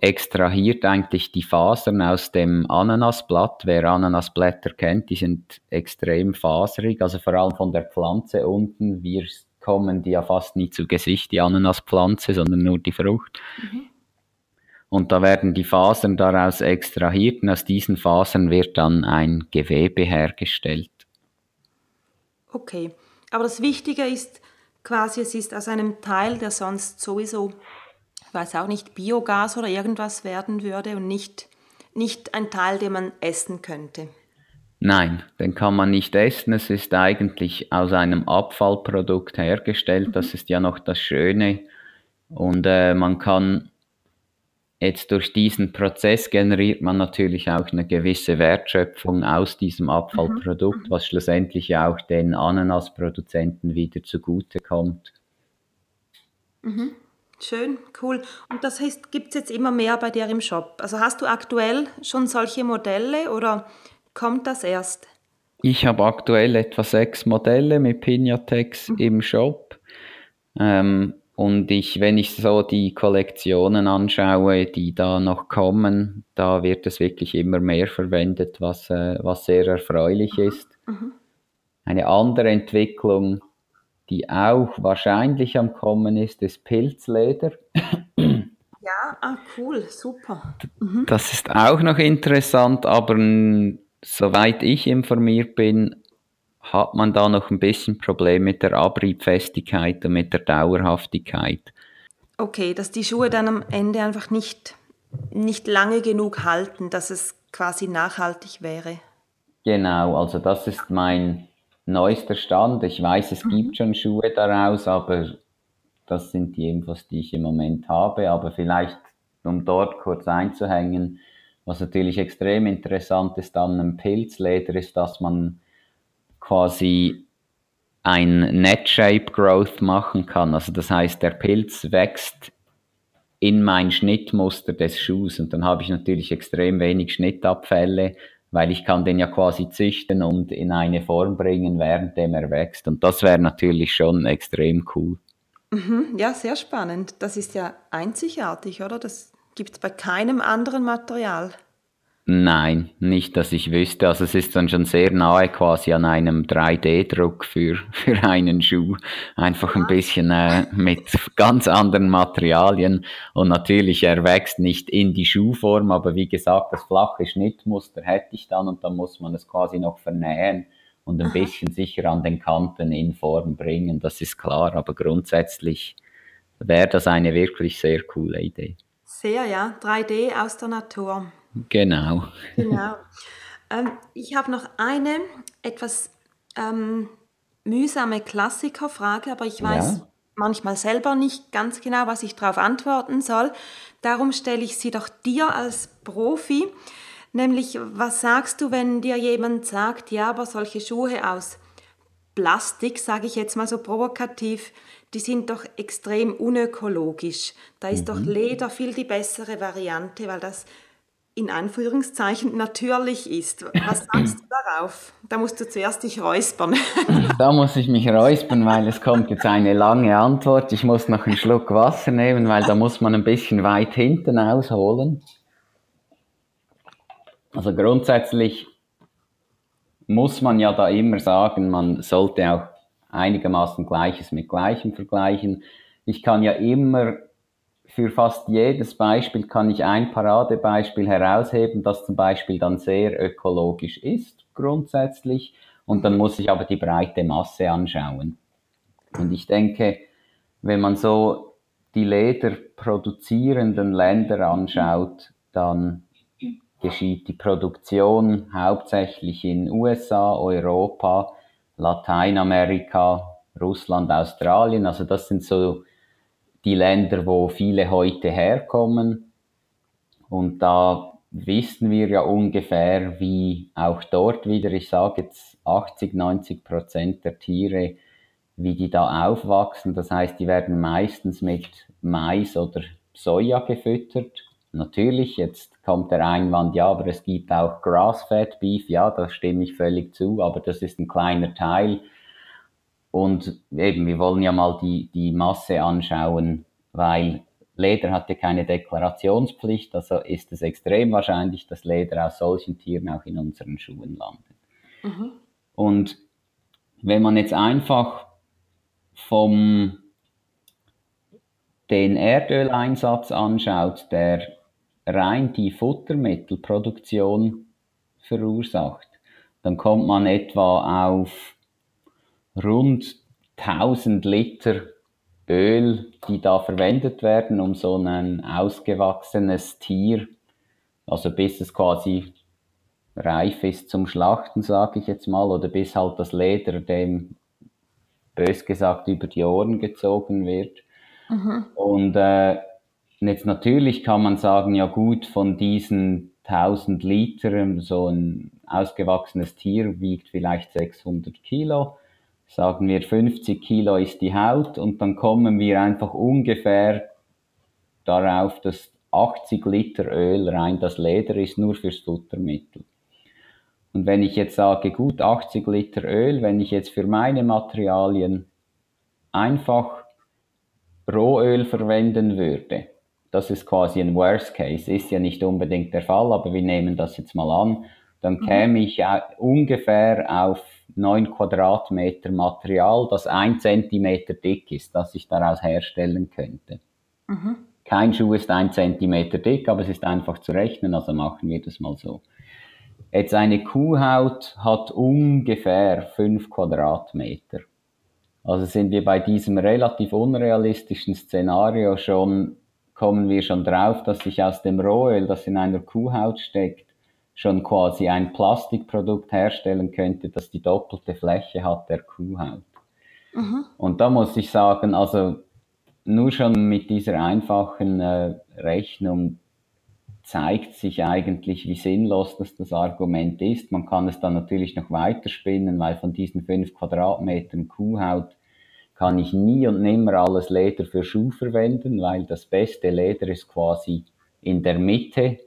Speaker 3: extrahiert eigentlich die Fasern aus dem Ananasblatt. Wer Ananasblätter kennt, die sind extrem faserig, also vor allem von der Pflanze unten. Wir kommen die ja fast nie zu Gesicht, die Ananaspflanze, sondern nur die Frucht. Und da werden die Fasern daraus extrahiert und aus diesen Fasern wird dann ein Gewebe hergestellt.
Speaker 1: Okay, aber das Wichtige ist quasi, es ist aus einem Teil, der sonst sowieso, ich weiß auch nicht, Biogas oder irgendwas werden würde und nicht, nicht ein Teil, den man essen könnte.
Speaker 3: Nein, den kann man nicht essen. Es ist eigentlich aus einem Abfallprodukt hergestellt. Das ist ja noch das Schöne. Und äh, man kann jetzt durch diesen Prozess generiert man natürlich auch eine gewisse Wertschöpfung aus diesem Abfallprodukt, mhm. was schlussendlich auch den Ananasproduzenten wieder zugutekommt.
Speaker 1: Mhm. Schön, cool. Und das heißt, gibt es jetzt immer mehr bei dir im Shop? Also hast du aktuell schon solche Modelle oder kommt das erst?
Speaker 3: Ich habe aktuell etwa sechs Modelle mit Pinatex mhm. im Shop. Ähm, und ich, wenn ich so die Kollektionen anschaue, die da noch kommen, da wird es wirklich immer mehr verwendet, was, äh, was sehr erfreulich mhm. ist. Mhm. Eine andere Entwicklung, die auch wahrscheinlich am Kommen ist, ist Pilzleder.
Speaker 1: Ja, ah, cool, super.
Speaker 3: Mhm. Das ist auch noch interessant, aber soweit ich informiert bin, hat man da noch ein bisschen Problem mit der Abriebfestigkeit und mit der Dauerhaftigkeit.
Speaker 1: Okay, dass die Schuhe dann am Ende einfach nicht, nicht lange genug halten, dass es quasi nachhaltig wäre.
Speaker 3: Genau, also das ist mein neuester Stand. Ich weiß, es mhm. gibt schon Schuhe daraus, aber das sind die Infos, die ich im Moment habe. Aber vielleicht, um dort kurz einzuhängen, was natürlich extrem interessant ist an einem Pilzleder, ist, dass man quasi ein Net Shape Growth machen kann. Also das heißt, der Pilz wächst in mein Schnittmuster des Schuhs und dann habe ich natürlich extrem wenig Schnittabfälle, weil ich kann den ja quasi züchten und in eine Form bringen, währenddem er wächst. Und das wäre natürlich schon extrem cool.
Speaker 1: Mhm, ja, sehr spannend. Das ist ja einzigartig, oder? Das gibt es bei keinem anderen Material.
Speaker 3: Nein, nicht, dass ich wüsste. Also es ist dann schon sehr nahe quasi an einem 3D-Druck für, für einen Schuh. Einfach ein bisschen äh, mit ganz anderen Materialien. Und natürlich, er wächst nicht in die Schuhform, aber wie gesagt, das flache Schnittmuster hätte ich dann und dann muss man es quasi noch vernähen und ein bisschen sicher an den Kanten in Form bringen. Das ist klar, aber grundsätzlich wäre das eine wirklich sehr coole Idee.
Speaker 1: Sehr, ja. 3D aus der Natur.
Speaker 3: Genau.
Speaker 1: Genau. Ähm, ich habe noch eine etwas ähm, mühsame Klassikerfrage, aber ich weiß ja. manchmal selber nicht ganz genau, was ich darauf antworten soll. Darum stelle ich sie doch dir als Profi. Nämlich, was sagst du, wenn dir jemand sagt, ja, aber solche Schuhe aus Plastik, sage ich jetzt mal so provokativ, die sind doch extrem unökologisch. Da ist mhm. doch Leder viel die bessere Variante, weil das in Anführungszeichen natürlich ist. Was sagst du darauf? Da musst du zuerst dich räuspern.
Speaker 3: Da muss ich mich räuspern, weil es kommt jetzt eine lange Antwort. Ich muss noch einen Schluck Wasser nehmen, weil da muss man ein bisschen weit hinten ausholen. Also grundsätzlich muss man ja da immer sagen, man sollte auch einigermaßen Gleiches mit Gleichem vergleichen. Ich kann ja immer für fast jedes Beispiel kann ich ein Paradebeispiel herausheben, das zum Beispiel dann sehr ökologisch ist, grundsätzlich. Und dann muss ich aber die breite Masse anschauen. Und ich denke, wenn man so die lederproduzierenden Länder anschaut, dann geschieht die Produktion hauptsächlich in USA, Europa, Lateinamerika, Russland, Australien. Also das sind so die Länder, wo viele heute herkommen. Und da wissen wir ja ungefähr, wie auch dort wieder, ich sage jetzt 80, 90 Prozent der Tiere, wie die da aufwachsen. Das heißt, die werden meistens mit Mais oder Soja gefüttert. Natürlich, jetzt kommt der Einwand, ja, aber es gibt auch Grass-Fed Beef, ja, da stimme ich völlig zu, aber das ist ein kleiner Teil. Und eben, wir wollen ja mal die, die Masse anschauen, weil Leder hat ja keine Deklarationspflicht, also ist es extrem wahrscheinlich, dass Leder aus solchen Tieren auch in unseren Schuhen landet. Mhm. Und wenn man jetzt einfach vom den Erdöleinsatz anschaut, der rein die Futtermittelproduktion verursacht, dann kommt man etwa auf rund 1000 Liter Öl, die da verwendet werden, um so ein ausgewachsenes Tier, also bis es quasi reif ist zum Schlachten, sage ich jetzt mal, oder bis halt das Leder dem bös gesagt über die Ohren gezogen wird. Mhm. Und äh, jetzt natürlich kann man sagen, ja gut, von diesen 1000 Litern, so ein ausgewachsenes Tier wiegt vielleicht 600 Kilo sagen wir 50 Kilo ist die Haut und dann kommen wir einfach ungefähr darauf, dass 80 Liter Öl rein das Leder ist, nur fürs Futtermittel. Und wenn ich jetzt sage, gut, 80 Liter Öl, wenn ich jetzt für meine Materialien einfach Rohöl verwenden würde, das ist quasi ein Worst Case, ist ja nicht unbedingt der Fall, aber wir nehmen das jetzt mal an, dann mhm. käme ich ungefähr auf 9 Quadratmeter Material, das ein Zentimeter dick ist, das ich daraus herstellen könnte. Mhm. Kein Schuh ist ein Zentimeter dick, aber es ist einfach zu rechnen, also machen wir das mal so. Jetzt eine Kuhhaut hat ungefähr 5 Quadratmeter. Also sind wir bei diesem relativ unrealistischen Szenario schon, kommen wir schon drauf, dass sich aus dem Rohöl, das in einer Kuhhaut steckt, schon quasi ein Plastikprodukt herstellen könnte, das die doppelte Fläche hat der Kuhhaut. Mhm. Und da muss ich sagen, also nur schon mit dieser einfachen äh, Rechnung zeigt sich eigentlich, wie sinnlos das, das Argument ist. Man kann es dann natürlich noch weiterspinnen, weil von diesen fünf Quadratmetern Kuhhaut kann ich nie und nimmer alles Leder für Schuh verwenden, weil das beste Leder ist quasi in der Mitte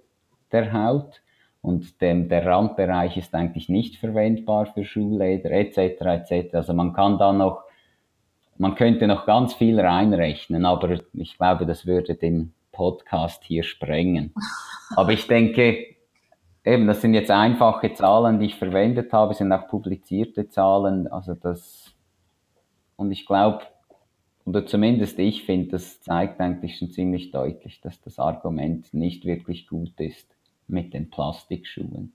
Speaker 3: der Haut und dem, der Randbereich ist eigentlich nicht verwendbar für Schuhleder etc. etc. Also man kann da noch, man könnte noch ganz viel reinrechnen, aber ich glaube, das würde den Podcast hier sprengen. Aber ich denke, eben, das sind jetzt einfache Zahlen, die ich verwendet habe, sind auch publizierte Zahlen, also das, und ich glaube, oder zumindest ich finde, das zeigt eigentlich schon ziemlich deutlich, dass das Argument nicht wirklich gut ist mit den Plastikschuhen.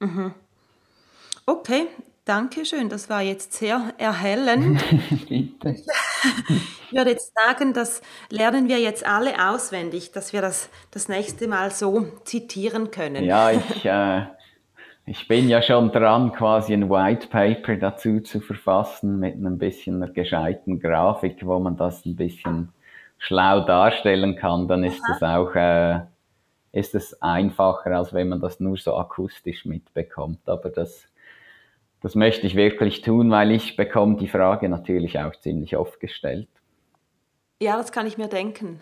Speaker 1: Mhm. Okay, danke schön. Das war jetzt sehr erhellend. Bitte. Ich würde jetzt sagen, das lernen wir jetzt alle auswendig, dass wir das das nächste Mal so zitieren können.
Speaker 3: Ja, ich, äh, ich bin ja schon dran, quasi ein White Paper dazu zu verfassen mit ein bisschen einer gescheiten Grafik, wo man das ein bisschen schlau darstellen kann. Dann ist es auch äh, ist es einfacher, als wenn man das nur so akustisch mitbekommt. Aber das, das möchte ich wirklich tun, weil ich bekomme die Frage natürlich auch ziemlich oft gestellt.
Speaker 1: Ja, das kann ich mir denken.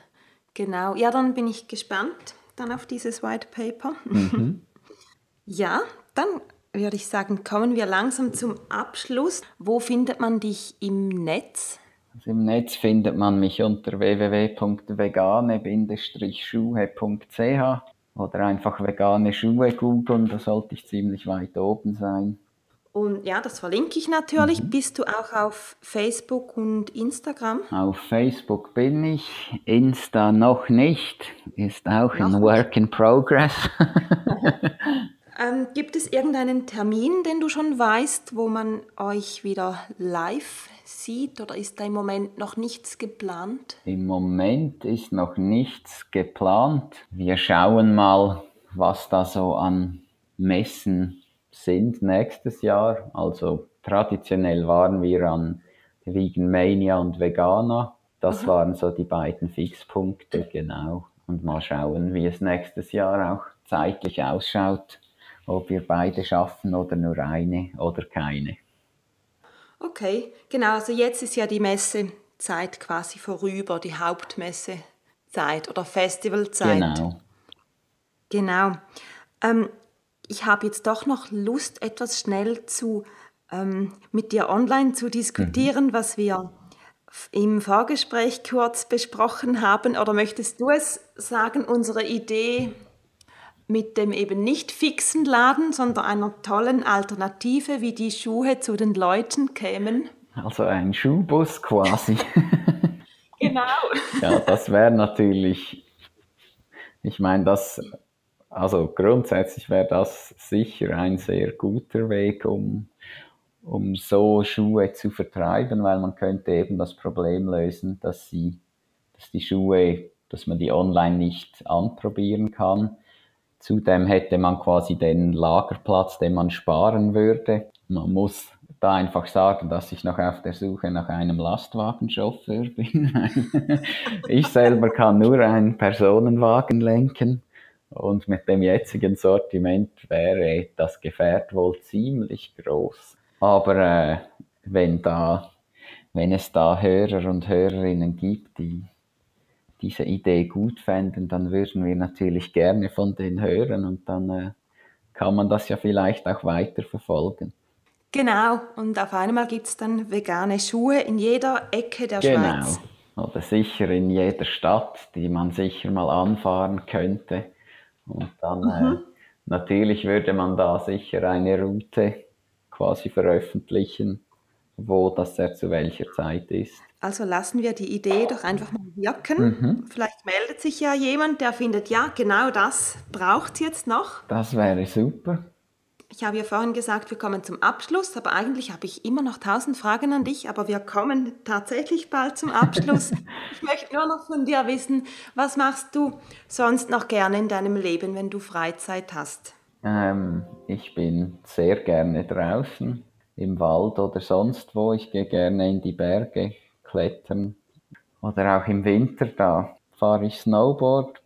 Speaker 1: Genau. Ja, dann bin ich gespannt dann auf dieses White Paper. Mhm. ja, dann würde ich sagen, kommen wir langsam zum Abschluss. Wo findet man dich im Netz?
Speaker 3: Also Im Netz findet man mich unter www.vegane-schuhe.ch oder einfach vegane Schuhe googeln, da sollte ich ziemlich weit oben sein.
Speaker 1: Und ja, das verlinke ich natürlich. Mhm. Bist du auch auf Facebook und Instagram?
Speaker 3: Auf Facebook bin ich, Insta noch nicht, ist auch noch ein Work in Progress.
Speaker 1: ähm, gibt es irgendeinen Termin, den du schon weißt, wo man euch wieder live sieht oder ist da im Moment noch nichts geplant?
Speaker 3: Im Moment ist noch nichts geplant. Wir schauen mal, was da so an Messen sind nächstes Jahr. Also traditionell waren wir an Vegan Mania und Vegana. Das Aha. waren so die beiden Fixpunkte, genau. Und mal schauen, wie es nächstes Jahr auch zeitlich ausschaut, ob wir beide schaffen oder nur eine oder keine.
Speaker 1: Okay, genau. Also jetzt ist ja die Messezeit quasi vorüber, die Hauptmessezeit oder Festivalzeit.
Speaker 3: Genau.
Speaker 1: Genau. Ähm, ich habe jetzt doch noch Lust, etwas schnell zu ähm, mit dir online zu diskutieren, mhm. was wir im Vorgespräch kurz besprochen haben. Oder möchtest du es sagen, unsere Idee mit dem eben nicht fixen Laden, sondern einer tollen Alternative, wie die Schuhe zu den Leuten kämen.
Speaker 3: Also ein Schuhbus quasi.
Speaker 1: genau.
Speaker 3: ja, das wäre natürlich Ich meine, das, also grundsätzlich wäre das sicher ein sehr guter Weg, um, um so Schuhe zu vertreiben, weil man könnte eben das Problem lösen, dass sie, dass die Schuhe, dass man die online nicht anprobieren kann. Zudem hätte man quasi den Lagerplatz, den man sparen würde. Man muss da einfach sagen, dass ich noch auf der Suche nach einem Lastwagenchauffeur bin. ich selber kann nur einen Personenwagen lenken und mit dem jetzigen Sortiment wäre das Gefährt wohl ziemlich groß. Aber äh, wenn da, wenn es da Hörer und Hörerinnen gibt, die diese Idee gut fänden, dann würden wir natürlich gerne von denen hören und dann äh, kann man das ja vielleicht auch weiter verfolgen.
Speaker 1: Genau, und auf einmal gibt es dann vegane Schuhe in jeder Ecke der genau. Schweiz.
Speaker 3: Oder sicher in jeder Stadt, die man sicher mal anfahren könnte. Und dann äh, mhm. äh, natürlich würde man da sicher eine Route quasi veröffentlichen, wo das er zu welcher Zeit ist.
Speaker 1: Also lassen wir die Idee doch einfach mal wirken. Mhm. Vielleicht meldet sich ja jemand, der findet, ja, genau das braucht es jetzt noch.
Speaker 3: Das wäre super.
Speaker 1: Ich habe ja vorhin gesagt, wir kommen zum Abschluss, aber eigentlich habe ich immer noch tausend Fragen an dich, aber wir kommen tatsächlich bald zum Abschluss. ich möchte nur noch von dir wissen, was machst du sonst noch gerne in deinem Leben, wenn du Freizeit hast?
Speaker 3: Ähm, ich bin sehr gerne draußen, im Wald oder sonst wo. Ich gehe gerne in die Berge klettern oder auch im Winter, da fahre ich Snowboard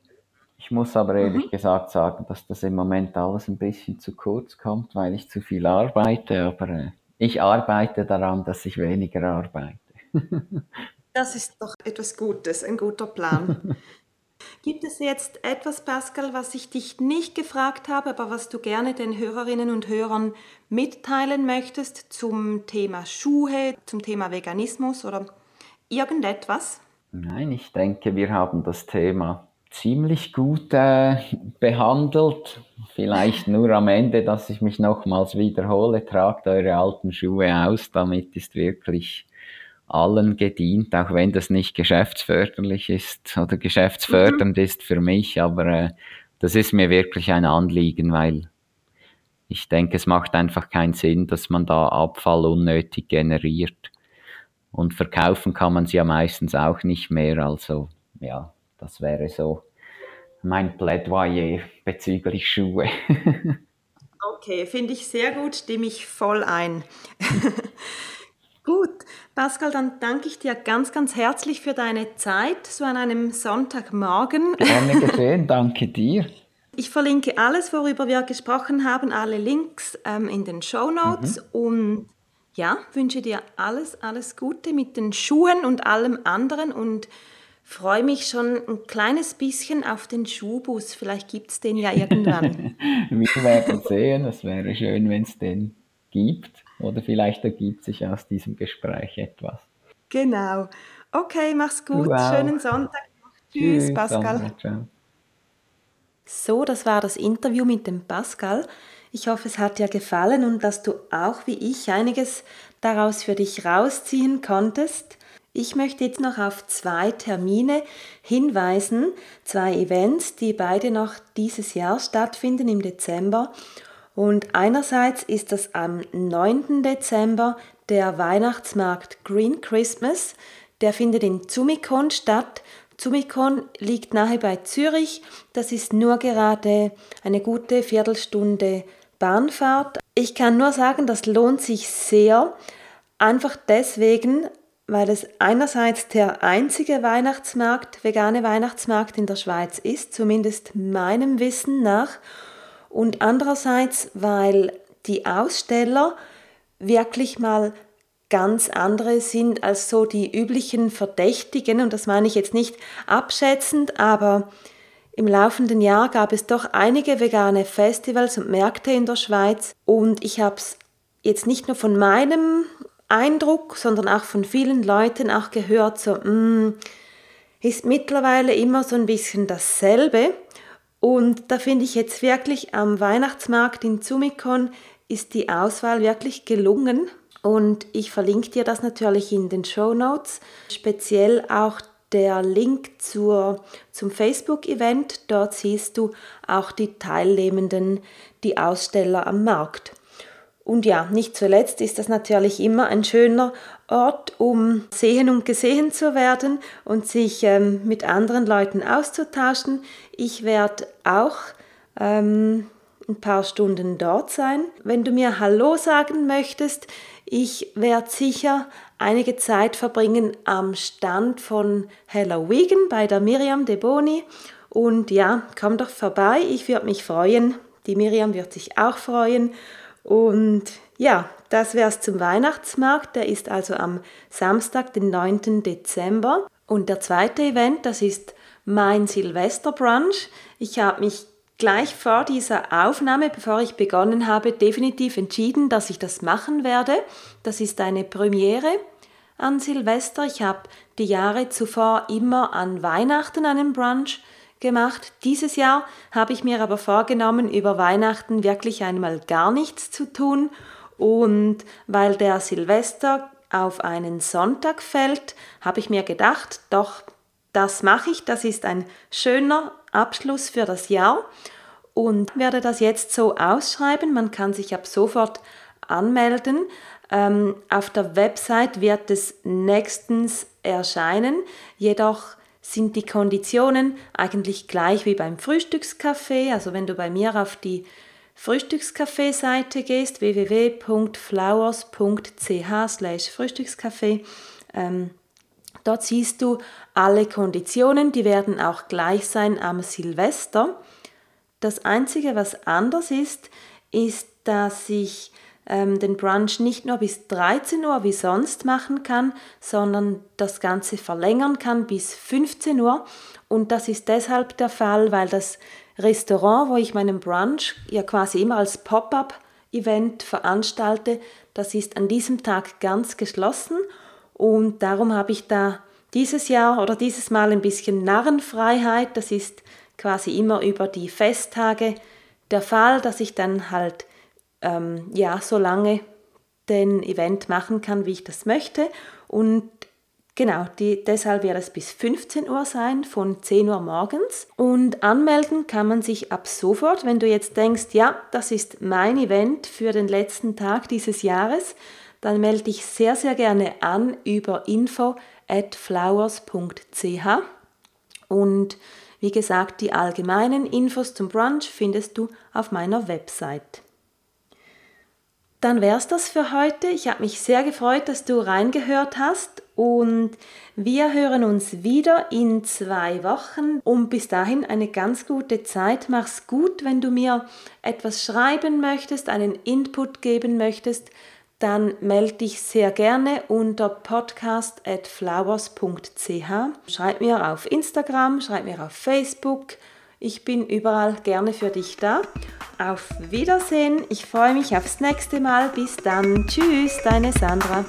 Speaker 3: ich muss aber ehrlich mhm. gesagt sagen, dass das im Moment alles ein bisschen zu kurz kommt, weil ich zu viel arbeite, aber äh, ich arbeite daran, dass ich weniger arbeite.
Speaker 1: das ist doch etwas Gutes, ein guter Plan. Gibt es jetzt etwas, Pascal, was ich dich nicht gefragt habe, aber was du gerne den Hörerinnen und Hörern mitteilen möchtest zum Thema Schuhe, zum Thema Veganismus oder irgendetwas?
Speaker 3: Nein, ich denke, wir haben das Thema ziemlich gut äh, behandelt. Vielleicht nur am Ende, dass ich mich nochmals wiederhole, tragt eure alten Schuhe aus, damit ist wirklich allen gedient, auch wenn das nicht geschäftsförderlich ist oder geschäftsfördernd mhm. ist für mich, aber äh, das ist mir wirklich ein Anliegen, weil ich denke, es macht einfach keinen Sinn, dass man da Abfall unnötig generiert. Und verkaufen kann man sie ja meistens auch nicht mehr, also ja, das wäre so mein Plädoyer bezüglich Schuhe.
Speaker 1: okay, finde ich sehr gut, stimme ich voll ein. Gut, Pascal, dann danke ich dir ganz, ganz herzlich für deine Zeit, so an einem Sonntagmorgen.
Speaker 3: Gerne gesehen, danke dir.
Speaker 1: Ich verlinke alles, worüber wir gesprochen haben, alle Links ähm, in den Show Notes mhm. und ja, wünsche dir alles, alles Gute mit den Schuhen und allem anderen und freue mich schon ein kleines bisschen auf den Schuhbus. Vielleicht gibt es den ja irgendwann.
Speaker 3: Wir werden sehen. Es wäre schön, wenn es den gibt. Oder vielleicht ergibt sich aus diesem Gespräch etwas.
Speaker 1: Genau. Okay, mach's gut. Wow. Schönen Sonntag. Tschüss, Tschüss Pascal. Sandra, so, das war das Interview mit dem Pascal. Ich hoffe, es hat dir gefallen und dass du auch wie ich einiges daraus für dich rausziehen konntest. Ich möchte jetzt noch auf zwei Termine hinweisen, zwei Events, die beide noch dieses Jahr stattfinden im Dezember. Und einerseits ist das am 9. Dezember der Weihnachtsmarkt Green Christmas. Der findet in Zumikon statt. Zumikon liegt nahe bei Zürich. Das ist nur gerade eine gute Viertelstunde Bahnfahrt. Ich kann nur sagen, das lohnt sich sehr. Einfach deswegen, weil es einerseits der einzige Weihnachtsmarkt, vegane Weihnachtsmarkt in der Schweiz ist, zumindest meinem Wissen nach, und andererseits, weil die Aussteller wirklich mal ganz andere sind als so die üblichen Verdächtigen. Und das meine ich jetzt nicht abschätzend, aber im laufenden Jahr gab es doch einige vegane Festivals und Märkte in der Schweiz und ich habe es jetzt nicht nur von meinem Eindruck, sondern auch von vielen Leuten auch gehört, so, mm, ist mittlerweile immer so ein bisschen dasselbe. Und da finde ich jetzt wirklich am Weihnachtsmarkt in Zumikon ist die Auswahl wirklich gelungen. Und ich verlinke dir das natürlich in den Show Notes. Speziell auch der Link zur, zum Facebook-Event. Dort siehst du auch die Teilnehmenden, die Aussteller am Markt. Und ja, nicht zuletzt ist das natürlich immer ein schöner Ort, um sehen und gesehen zu werden und sich ähm, mit anderen Leuten auszutauschen. Ich werde auch ähm, ein paar Stunden dort sein. Wenn du mir Hallo sagen möchtest, ich werde sicher einige Zeit verbringen am Stand von Hello Vegan bei der Miriam De Boni. Und ja, komm doch vorbei, ich würde mich freuen. Die Miriam wird sich auch freuen. Und ja, das wäre es zum Weihnachtsmarkt. Der ist also am Samstag, den 9. Dezember. Und der zweite Event, das ist mein Silvesterbrunch. Ich habe mich gleich vor dieser Aufnahme, bevor ich begonnen habe, definitiv entschieden, dass ich das machen werde. Das ist eine Premiere an Silvester. Ich habe die Jahre zuvor immer an Weihnachten einen Brunch gemacht. Dieses Jahr habe ich mir aber vorgenommen, über Weihnachten wirklich einmal gar nichts zu tun. Und weil der Silvester auf einen Sonntag fällt, habe ich mir gedacht, doch, das mache ich, das ist ein schöner Abschluss für das Jahr und werde das jetzt so ausschreiben. Man kann sich ab sofort anmelden. Ähm, auf der Website wird es nächstens erscheinen, jedoch sind die Konditionen eigentlich gleich wie beim Frühstückscafé. Also wenn du bei mir auf die Frühstückscafé-Seite gehst, www.flowers.ch Frühstückscafé, ähm, dort siehst du alle Konditionen, die werden auch gleich sein am Silvester. Das Einzige, was anders ist, ist, dass ich ähm, den Brunch nicht nur bis 13 Uhr wie sonst machen kann, sondern das Ganze verlängern kann bis 15 Uhr. Und das ist deshalb der Fall, weil das Restaurant, wo ich meinen Brunch ja quasi immer als Pop-up-Event veranstalte, das ist an diesem Tag ganz geschlossen. Und darum habe ich da dieses Jahr oder dieses Mal ein bisschen Narrenfreiheit. Das ist quasi immer über die Festtage der Fall, dass ich dann halt ähm, ja, so lange den Event machen kann, wie ich das möchte. Und genau, die, deshalb wird es bis 15 Uhr sein, von 10 Uhr morgens. Und anmelden kann man sich ab sofort, wenn du jetzt denkst, ja, das ist mein Event für den letzten Tag dieses Jahres, dann melde dich sehr, sehr gerne an über info at flowers.ch. Und wie gesagt, die allgemeinen Infos zum Brunch findest du auf meiner Website. Dann wäre es das für heute. Ich habe mich sehr gefreut, dass du reingehört hast und wir hören uns wieder in zwei Wochen. Und bis dahin eine ganz gute Zeit. Mach's gut, wenn du mir etwas schreiben möchtest, einen Input geben möchtest, dann melde dich sehr gerne unter podcast@flowers.ch. Schreib mir auf Instagram, schreib mir auf Facebook ich bin überall gerne für dich da. Auf Wiedersehen. Ich freue mich aufs nächste Mal. Bis dann. Tschüss, deine Sandra.